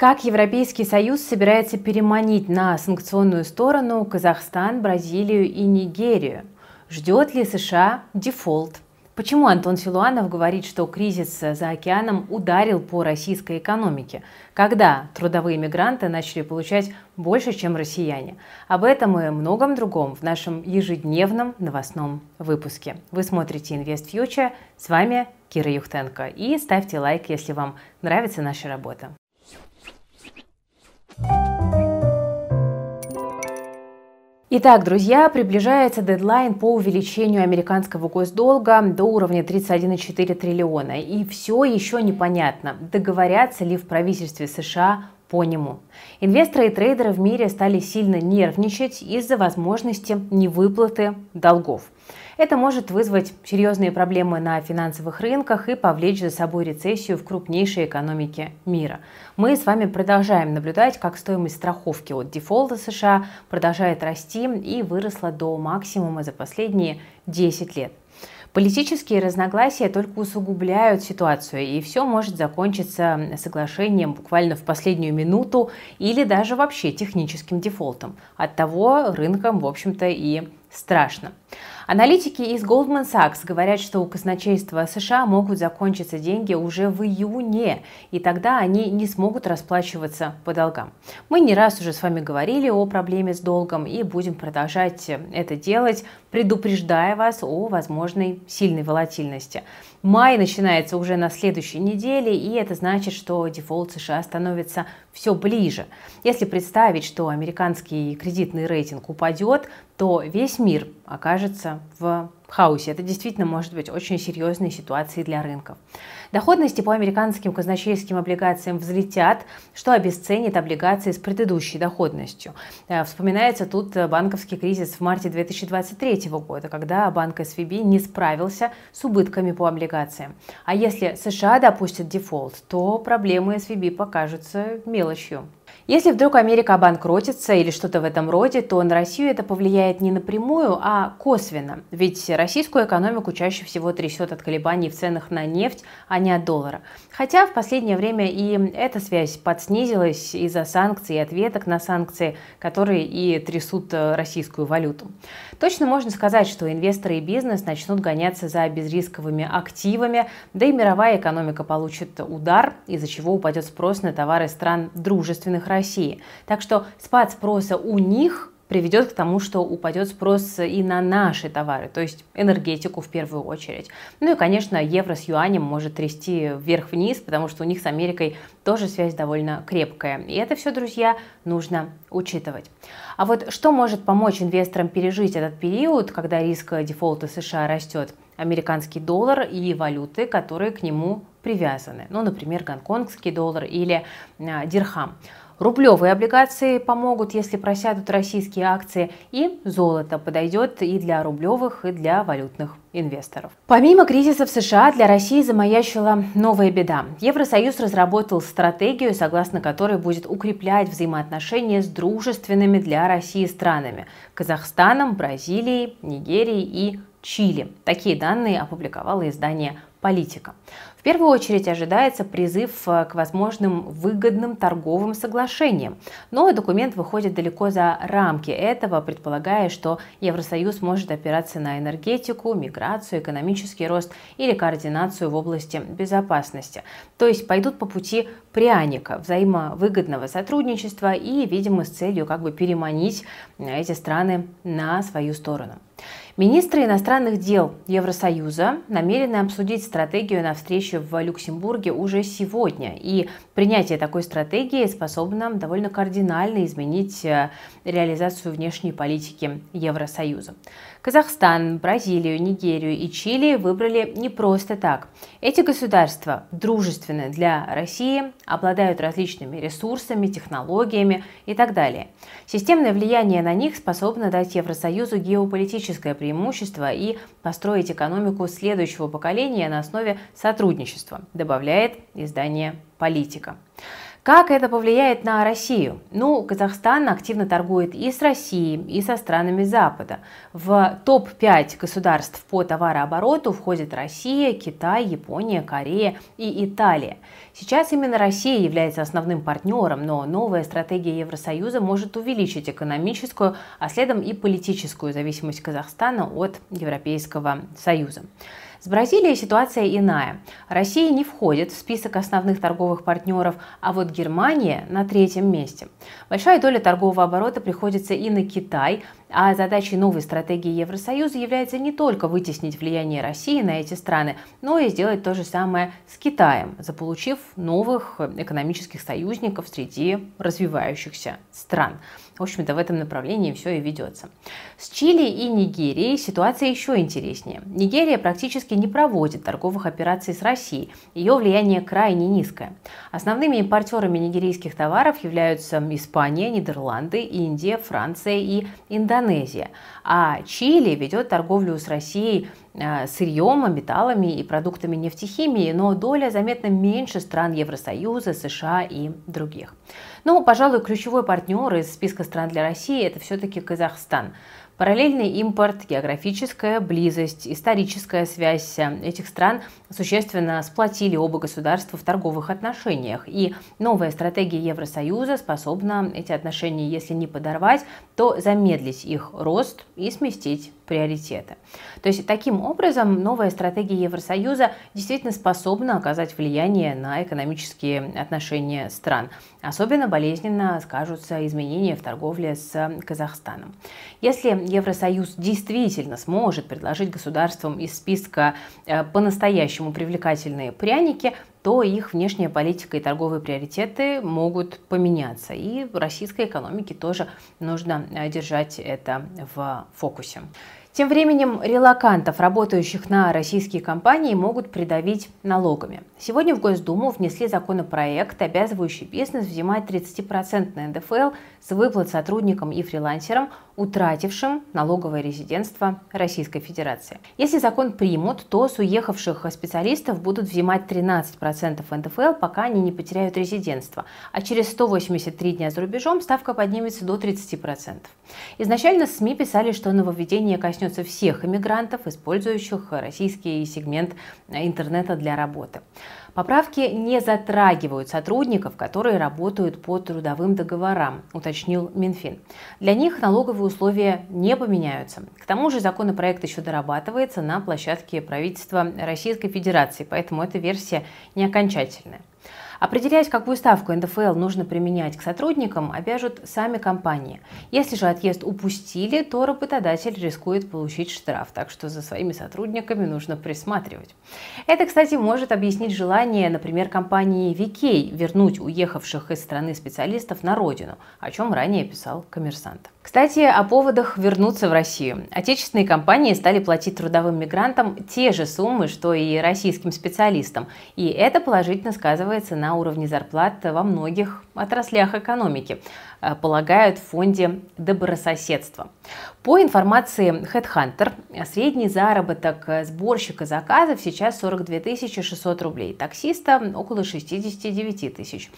Как Европейский Союз собирается переманить на санкционную сторону Казахстан, Бразилию и Нигерию? Ждет ли США дефолт? Почему Антон Силуанов говорит, что кризис за океаном ударил по российской экономике? Когда трудовые мигранты начали получать больше, чем россияне? Об этом и многом другом в нашем ежедневном новостном выпуске. Вы смотрите Invest Future. С вами Кира Юхтенко. И ставьте лайк, если вам нравится наша работа. Итак, друзья, приближается дедлайн по увеличению американского госдолга до уровня 31,4 триллиона. И все еще непонятно, договорятся ли в правительстве США по нему. Инвесторы и трейдеры в мире стали сильно нервничать из-за возможности невыплаты долгов. Это может вызвать серьезные проблемы на финансовых рынках и повлечь за собой рецессию в крупнейшей экономике мира. Мы с вами продолжаем наблюдать, как стоимость страховки от дефолта США продолжает расти и выросла до максимума за последние 10 лет. Политические разногласия только усугубляют ситуацию, и все может закончиться соглашением буквально в последнюю минуту или даже вообще техническим дефолтом. От того рынкам, в общем-то, и страшно. Аналитики из Goldman Sachs говорят, что у казначейства США могут закончиться деньги уже в июне, и тогда они не смогут расплачиваться по долгам. Мы не раз уже с вами говорили о проблеме с долгом и будем продолжать это делать, предупреждая вас о возможной сильной волатильности. Май начинается уже на следующей неделе, и это значит, что дефолт США становится все ближе. Если представить, что американский кредитный рейтинг упадет, то весь мир окажется в хаосе. Это действительно может быть очень серьезной ситуацией для рынков. Доходности по американским казначейским облигациям взлетят, что обесценит облигации с предыдущей доходностью. Э, вспоминается тут банковский кризис в марте 2023 года, когда банк SVB не справился с убытками по облигациям. А если США допустят дефолт, то проблемы SVB покажутся мелочью. Если вдруг Америка обанкротится или что-то в этом роде, то на Россию это повлияет не напрямую, а косвенно. Ведь российскую экономику чаще всего трясет от колебаний в ценах на нефть, а не от доллара. Хотя в последнее время и эта связь подснизилась из-за санкций и ответок на санкции, которые и трясут э, российскую валюту. Точно можно сказать, что инвесторы и бизнес начнут гоняться за безрисковыми активами, да и мировая экономика получит удар, из-за чего упадет спрос на товары стран дружественных России России. Так что спад спроса у них приведет к тому, что упадет спрос и на наши товары, то есть энергетику в первую очередь. Ну и, конечно, евро с юанем может трясти вверх-вниз, потому что у них с Америкой тоже связь довольно крепкая. И это все, друзья, нужно учитывать. А вот что может помочь инвесторам пережить этот период, когда риск дефолта США растет? Американский доллар и валюты, которые к нему привязаны. Ну, например, гонконгский доллар или а, дирхам. Рублевые облигации помогут, если просядут российские акции, и золото подойдет и для рублевых, и для валютных инвесторов. Помимо кризиса в США, для России замаячила новая беда. Евросоюз разработал стратегию, согласно которой будет укреплять взаимоотношения с дружественными для России странами – Казахстаном, Бразилией, Нигерией и Чили. Такие данные опубликовало издание «Политика». В первую очередь ожидается призыв э, к возможным выгодным торговым соглашениям, но документ выходит далеко за рамки этого, предполагая, что Евросоюз может опираться на энергетику, миграцию, экономический рост или координацию в области безопасности. То есть пойдут по пути пряника, взаимовыгодного сотрудничества и, видимо, с целью как бы переманить эти страны на свою сторону. Министры иностранных дел Евросоюза намерены обсудить стратегию на встрече в Люксембурге уже сегодня. И принятие такой стратегии способно довольно кардинально изменить э, реализацию внешней политики Евросоюза. Казахстан, Бразилию, Нигерию и Чили выбрали не просто так. Эти государства дружественны для России, обладают различными ресурсами, технологиями и так далее. Системное влияние на них способно дать Евросоюзу геополитическое преимущество и построить экономику следующего поколения на основе сотрудничества, добавляет издание «Политика». Как это повлияет на Россию? Ну, Казахстан активно торгует и с Россией, и со странами Запада. В топ-5 государств по товарообороту входят Россия, Китай, Япония, Корея и Италия. Сейчас именно Россия является основным партнером, но новая стратегия Евросоюза может увеличить экономическую, а следом и политическую зависимость Казахстана от Европейского Союза. С Бразилией ситуация иная. Россия не входит в список основных торговых партнеров, а вот Германия на третьем месте. Большая доля торгового оборота приходится и на Китай, а задачей новой стратегии Евросоюза является не только вытеснить влияние России на эти страны, но и сделать то же самое с Китаем, заполучив новых экономических союзников среди развивающихся стран. В общем-то, в этом направлении все и ведется. С Чили и Нигерией ситуация еще интереснее. Нигерия практически не проводит торговых операций с Россией. Ее влияние крайне низкое. Основными импортерами нигерийских товаров являются Испания, Нидерланды, Индия, Франция и Индонезия. А Чили ведет торговлю с Россией э, сырьем, металлами и продуктами нефтехимии, но доля заметно меньше стран Евросоюза, США и других. Ну, пожалуй, ключевой партнер из списка стран для России – это все-таки Казахстан. Параллельный импорт, географическая близость, историческая связь этих стран существенно сплотили оба государства в торговых отношениях. И новая стратегия Евросоюза способна эти отношения, если не подорвать, то замедлить их рост и сместить приоритеты. То есть таким образом новая стратегия Евросоюза действительно способна оказать влияние на экономические отношения стран. Особенно болезненно скажутся изменения в торговле с Казахстаном. Если Евросоюз действительно сможет предложить государствам из списка э, по-настоящему привлекательные пряники, то их внешняя политика и торговые приоритеты могут поменяться. И российской экономике тоже нужно э, держать это в фокусе. Тем временем релакантов, работающих на российские компании, могут придавить налогами. Сегодня в Госдуму внесли законопроект, обязывающий бизнес взимать 30% НДФЛ с выплат сотрудникам и фрилансерам, утратившим налоговое резидентство Российской Федерации. Если закон примут, то с уехавших специалистов будут взимать 13% НДФЛ, пока они не потеряют резидентство, а через 183 дня за рубежом ставка поднимется до 30%. Изначально СМИ писали, что нововведение коснется всех иммигрантов, использующих российский сегмент интернета для работы. Поправки не затрагивают сотрудников, которые работают по трудовым договорам, уточнил Минфин. Для них налоговые условия не поменяются. К тому же законопроект еще дорабатывается на площадке правительства Российской Федерации, поэтому эта версия не окончательная. Определять, какую ставку НДФЛ нужно применять к сотрудникам, обяжут сами компании. Если же отъезд упустили, то работодатель рискует получить штраф, так что за своими сотрудниками нужно присматривать. Это, кстати, может объяснить желание, например, компании VK вернуть уехавших из страны специалистов на родину, о чем ранее писал коммерсант. Кстати, о поводах вернуться в Россию. Отечественные компании стали платить трудовым мигрантам те же суммы, что и российским специалистам. И это положительно сказывается на уровне зарплат во многих отраслях экономики, э, полагают в фонде добрососедства. По информации Headhunter, средний заработок сборщика заказов сейчас 42 600 рублей, таксиста около 69 тысяч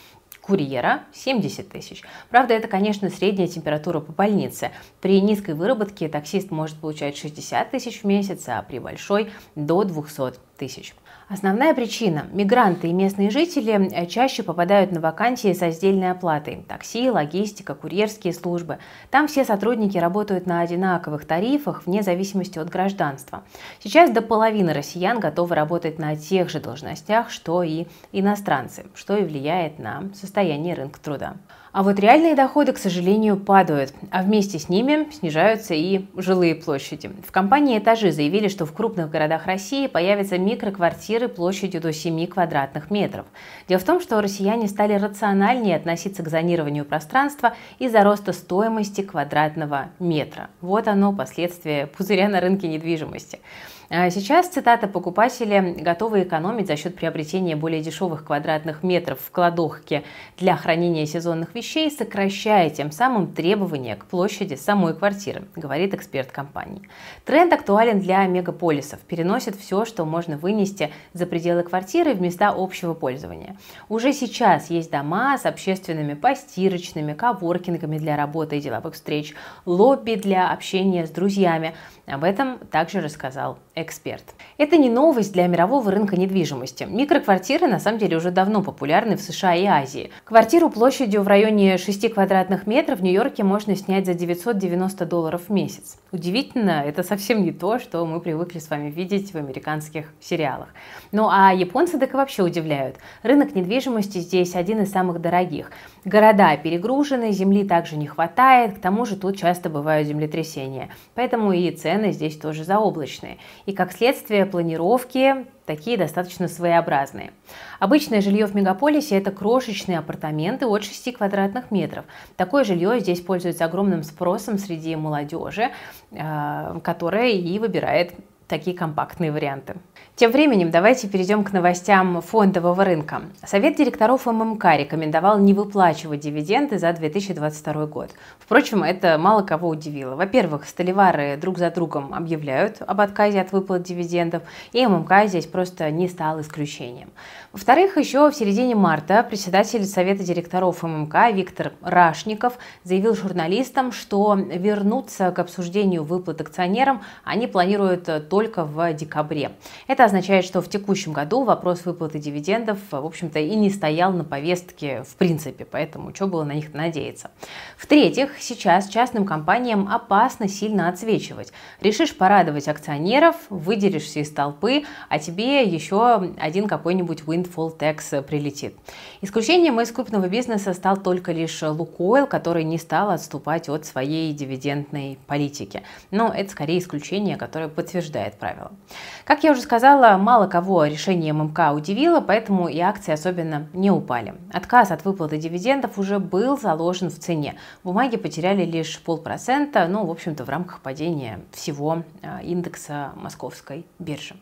курьера 70 тысяч. Правда, это, конечно, средняя температура по больнице. При низкой выработке таксист может получать 60 тысяч в месяц, а при большой до 200 тысяч. Основная причина – мигранты и местные жители э, чаще попадают на вакансии со сдельной оплатой – такси, логистика, курьерские службы. Там все сотрудники работают на одинаковых тарифах вне зависимости от гражданства. Сейчас до половины россиян готовы работать на тех же должностях, что и иностранцы, что и влияет на состояние рынка труда. А вот реальные доходы, к сожалению, падают, а вместе с ними снижаются и жилые площади. В компании «Этажи» заявили, что в крупных городах России появятся микроквартиры площадью до 7 квадратных метров. Дело в том, что россияне стали рациональнее относиться к зонированию пространства из-за роста стоимости квадратного метра. Вот оно, последствия пузыря на рынке недвижимости. А сейчас, цитата, покупатели готовы экономить за счет приобретения более дешевых квадратных метров в кладовке для хранения сезонных вещей, сокращая тем самым требования к площади самой квартиры, говорит эксперт компании. Тренд актуален для мегаполисов, переносит все, что можно вынести за пределы квартиры в места общего пользования. Уже сейчас есть дома с общественными постирочными, коворкингами для работы и деловых встреч, лобби для общения с друзьями. Об этом также рассказал. Это не новость для мирового рынка недвижимости. Микроквартиры на самом деле уже давно популярны в США и Азии. Квартиру площадью в районе 6 квадратных метров в Нью-Йорке можно снять за 990 долларов в месяц. Удивительно, это совсем не то, что мы привыкли с вами видеть в американских сериалах. Ну а японцы так и вообще удивляют. Рынок недвижимости здесь один из самых дорогих. Города перегружены, земли также не хватает, к тому же тут часто бывают землетрясения. Поэтому и цены здесь тоже заоблачные. И как следствие планировки такие достаточно своеобразные. Обычное жилье в мегаполисе – это крошечные апартаменты от 6 квадратных метров. Такое жилье здесь пользуется огромным спросом среди молодежи, э, которая и выбирает такие компактные варианты. Тем временем давайте перейдем к новостям фондового рынка. Совет директоров ММК рекомендовал не выплачивать дивиденды за 2022 год. Впрочем, это мало кого удивило. Во-первых, столевары друг за другом объявляют об отказе от выплат дивидендов, и ММК здесь просто не стал исключением. Во-вторых, еще в середине марта председатель Совета директоров ММК Виктор Рашников заявил журналистам, что вернуться к обсуждению выплат акционерам они планируют только в декабре. Это означает, что в текущем году вопрос выплаты дивидендов, в общем-то, и не стоял на повестке в принципе, поэтому что было на них надеяться. В-третьих, сейчас частным компаниям опасно сильно отсвечивать. Решишь порадовать акционеров, выделишься из толпы, а тебе еще один какой-нибудь win windfall tax прилетит. Исключением из крупного бизнеса стал только лишь Лукойл, который не стал отступать от своей дивидендной политики. Но это скорее исключение, которое подтверждает правило. Как я уже сказала, мало кого решение ММК удивило, поэтому и акции особенно не упали. Отказ от выплаты дивидендов уже был заложен в цене. Бумаги потеряли лишь полпроцента, ну, в общем-то, в рамках падения всего а, индекса московской биржи.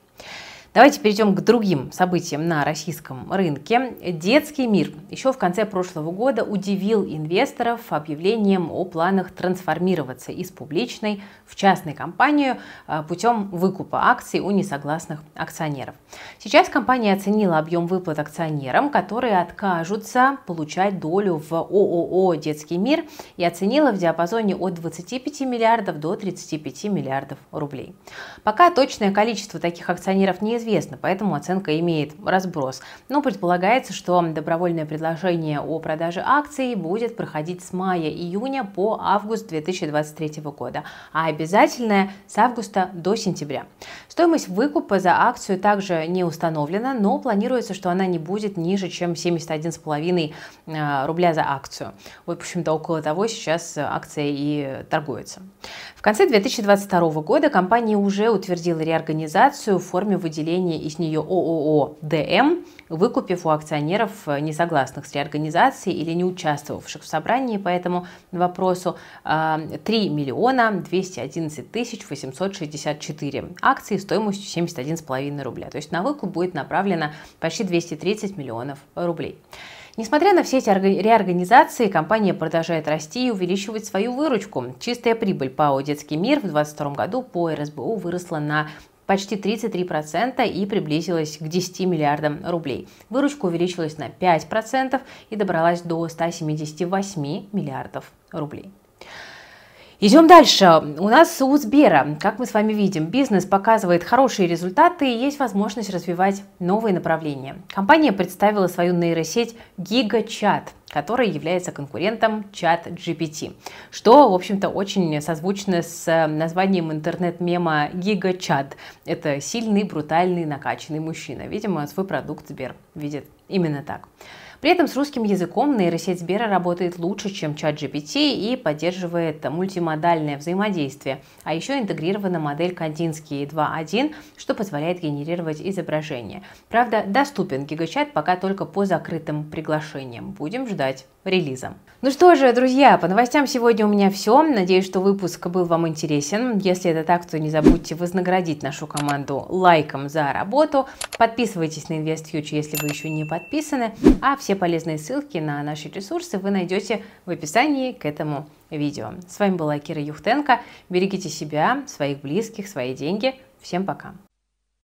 Давайте перейдем к другим событиям на российском рынке. Детский мир еще в конце прошлого года удивил инвесторов объявлением о планах трансформироваться из публичной в частную компанию а, путем выкупа акций у несогласных акционеров. Сейчас компания оценила объем выплат акционерам, которые откажутся получать долю в ООО «Детский мир» и оценила в диапазоне от 25 миллиардов до 35 миллиардов рублей. Пока точное количество таких акционеров не неизвестно, поэтому оценка имеет разброс. Но предполагается, что добровольное предложение о продаже акций будет проходить с мая-июня по август 2023 года, а обязательное с августа до сентября. Стоимость выкупа за акцию также не установлена, но планируется, что она не будет ниже, чем 71,5 э, рубля за акцию. В общем-то, около того сейчас акция и торгуется. В конце 2022 года компания уже утвердила реорганизацию в форме выделения из нее ООО «ДМ», выкупив у акционеров, э, не согласных с реорганизацией или не участвовавших в собрании по этому вопросу, 3 э, миллиона 211 тысяч 864 акции стоимостью 71,5 рубля. То есть на выкуп будет направлено почти 230 миллионов рублей. Несмотря на все эти реорганизации, компания продолжает расти и увеличивать свою выручку. Чистая прибыль ПАО «Детский мир» в 2022 году по РСБУ выросла на почти 33% и приблизилась к 10 миллиардам рублей. Выручка увеличилась на 5% и добралась до 178 миллиардов рублей. Идем дальше. У нас у Сбера, как мы с вами видим, бизнес показывает хорошие результаты и есть возможность развивать новые направления. Компания представила свою нейросеть GigaChat, который является конкурентом чат GPT, что, в общем-то, очень созвучно с названием интернет-мема GigaChat. Это сильный, брутальный, накачанный мужчина. Видимо, свой продукт Сбер видит именно так. При этом с русским языком нейросеть Сбера работает лучше, чем чат GPT и поддерживает мультимодальное взаимодействие. А еще интегрирована модель Кандинский 2.1, что позволяет генерировать изображения. Правда, доступен гигачат пока только по закрытым приглашениям. Будем ждать. Релизом. Ну что же, друзья, по новостям сегодня у меня все. Надеюсь, что выпуск был вам интересен. Если это так, то не забудьте вознаградить нашу команду лайком за работу. Подписывайтесь на InvestFuture, если вы еще не подписаны. А все полезные ссылки на наши ресурсы вы найдете в описании к этому видео. С вами была Кира Юхтенко. Берегите себя, своих близких, свои деньги. Всем пока.